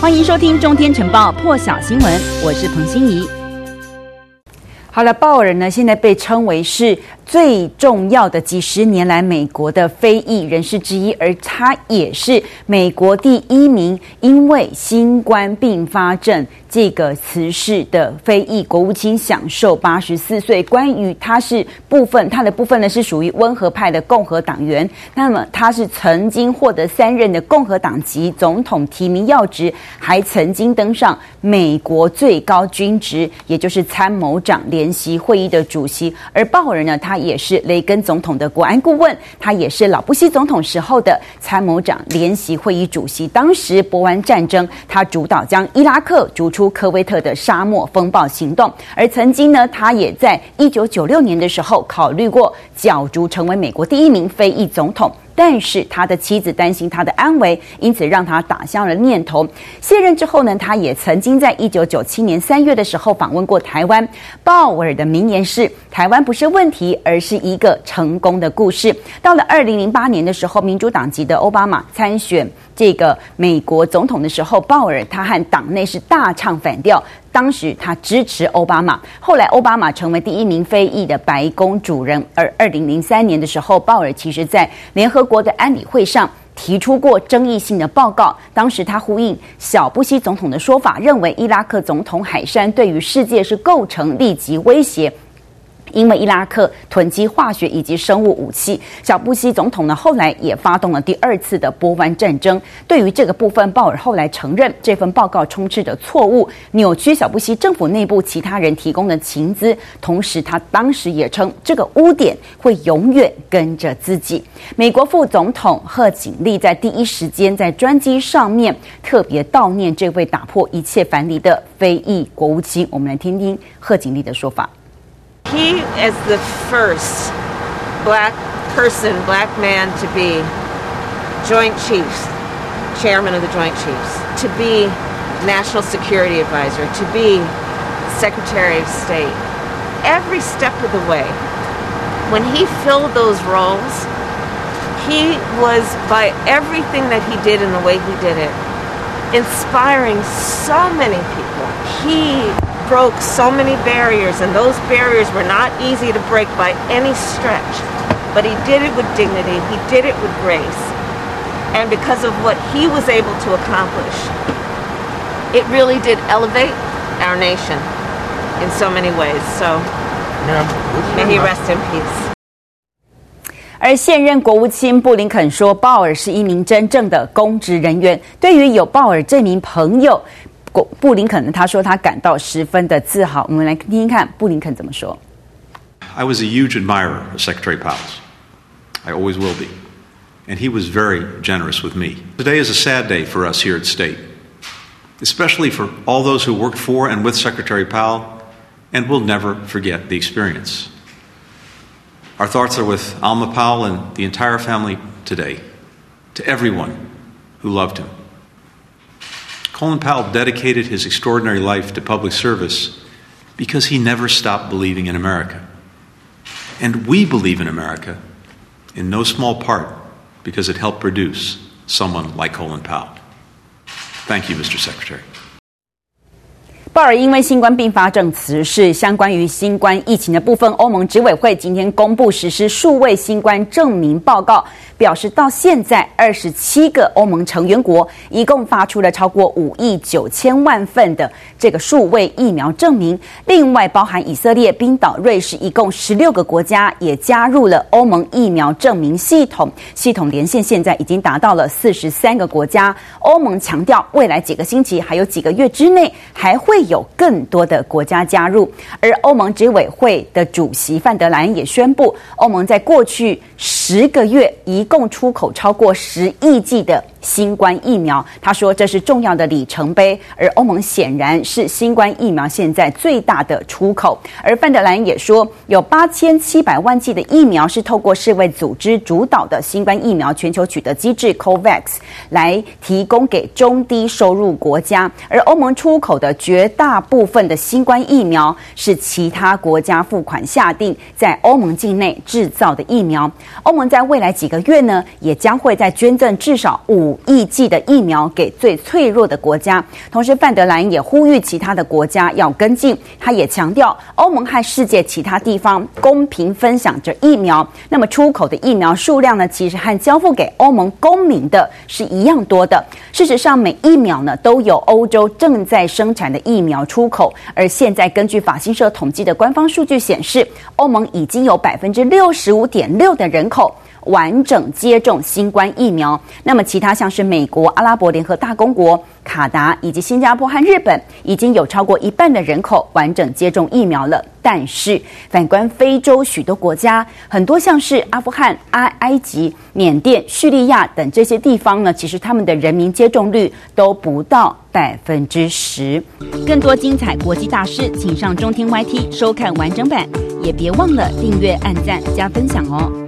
欢迎收听《中天晨报》破晓新闻，我是彭欣怡。好了，鲍尔呢，现在被称为是。最重要的几十年来，美国的非裔人士之一，而他也是美国第一名因为新冠并发症这个辞世的非裔国务卿，享寿八十四岁。关于他是部分，他的部分呢是属于温和派的共和党员。那么他是曾经获得三任的共和党籍总统提名要职，还曾经登上美国最高军职，也就是参谋长联席会议的主席。而鲍尔呢，他。也是雷根总统的国安顾问，他也是老布希总统时候的参谋长联席会议主席。当时波湾战争，他主导将伊拉克逐出科威特的沙漠风暴行动。而曾经呢，他也在一九九六年的时候考虑过角逐成为美国第一名非裔总统。但是他的妻子担心他的安危，因此让他打消了念头。卸任之后呢，他也曾经在一九九七年三月的时候访问过台湾。鲍尔的名言是：“台湾不是问题，而是一个成功的故事。”到了二零零八年的时候，民主党籍的奥巴马参选这个美国总统的时候，鲍尔他和党内是大唱反调。当时他支持奥巴马，后来奥巴马成为第一名非裔的白宫主人。而二零零三年的时候，鲍尔其实在联合国的安理会上提出过争议性的报告。当时他呼应小布希总统的说法，认为伊拉克总统海山对于世界是构成立即威胁。因为伊拉克囤积化学以及生物武器，小布希总统呢后来也发动了第二次的波湾战争。对于这个部分，鲍尔后来承认这份报告充斥着错误，扭曲小布希政府内部其他人提供的情资。同时，他当时也称这个污点会永远跟着自己。美国副总统贺锦丽在第一时间在专机上面特别悼念这位打破一切藩篱的非裔国务卿。我们来听听贺锦丽的说法。He is the first black person, black man to be Joint Chiefs, chairman of the Joint Chiefs, to be National Security Advisor, to be Secretary of State. Every step of the way, when he filled those roles, he was, by everything that he did and the way he did it, inspiring so many people. He broke so many barriers, and those barriers were not easy to break by any stretch. But he did it with dignity, he did it with grace. And because of what he was able to accomplish, it really did elevate our nation in so many ways. So, may he rest in peace. 而现任国务卿布林肯说，鲍尔是一名真正的公职人员。对于有鲍尔这名朋友。 布林肯呢，他说他感到十分的自豪。我们来听听看布林肯怎么说。I was a huge admirer of Secretary Powell. I always will be. And he was very generous with me. Today is a sad day for us here at State, especially for all those who worked for and with Secretary Powell and will never forget the experience. Our thoughts are with Alma Powell and the entire family today, to everyone who loved him. Colin Powell dedicated his extraordinary life to public service because he never stopped believing in America. And we believe in America in no small part because it helped produce someone like Colin Powell. Thank you, Mr. Secretary. 鲍尔因为新冠并发症辞世。相关于新冠疫情的部分，欧盟执委会今天公布实施数位新冠证明报告，表示到现在二十七个欧盟成员国一共发出了超过五亿九千万份的这个数位疫苗证明。另外，包含以色列、冰岛、瑞士，一共十六个国家也加入了欧盟疫苗证明系统。系统连线现在已经达到了四十三个国家。欧盟强调，未来几个星期还有几个月之内还会。有更多的国家加入，而欧盟执委会的主席范德兰也宣布，欧盟在过去十个月一共出口超过十亿剂的新冠疫苗。他说这是重要的里程碑，而欧盟显然是新冠疫苗现在最大的出口。而范德兰也说，有八千七百万剂的疫苗是透过世卫组织主导的新冠疫苗全球取得机制 COVAX 来提供给中低收入国家，而欧盟出口的绝大部分的新冠疫苗是其他国家付款下定在欧盟境内制造的疫苗。欧盟在未来几个月呢，也将会在捐赠至少五亿剂的疫苗给最脆弱的国家。同时，范德兰也呼吁其他的国家要跟进。他也强调，欧盟和世界其他地方公平分享着疫苗。那么，出口的疫苗数量呢，其实和交付给欧盟公民的是一样多的。事实上，每一秒呢，都有欧洲正在生产的疫苗出口。而现在，根据法新社统计的官方数据显示，欧盟已经有百分之六十五点六的人口完整接种新冠疫苗。那么，其他像是美国、阿拉伯联合大公国、卡达以及新加坡和日本，已经有超过一半的人口完整接种疫苗了。但是，反观非洲许多国家，很多像是阿富汗、埃埃及、缅甸、叙利亚等这些地方呢，其实他们的人民接种率都不到百分之十。更多精彩国际大事，请上中天 YT 收看完整版，也别忘了订阅、按赞、加分享哦。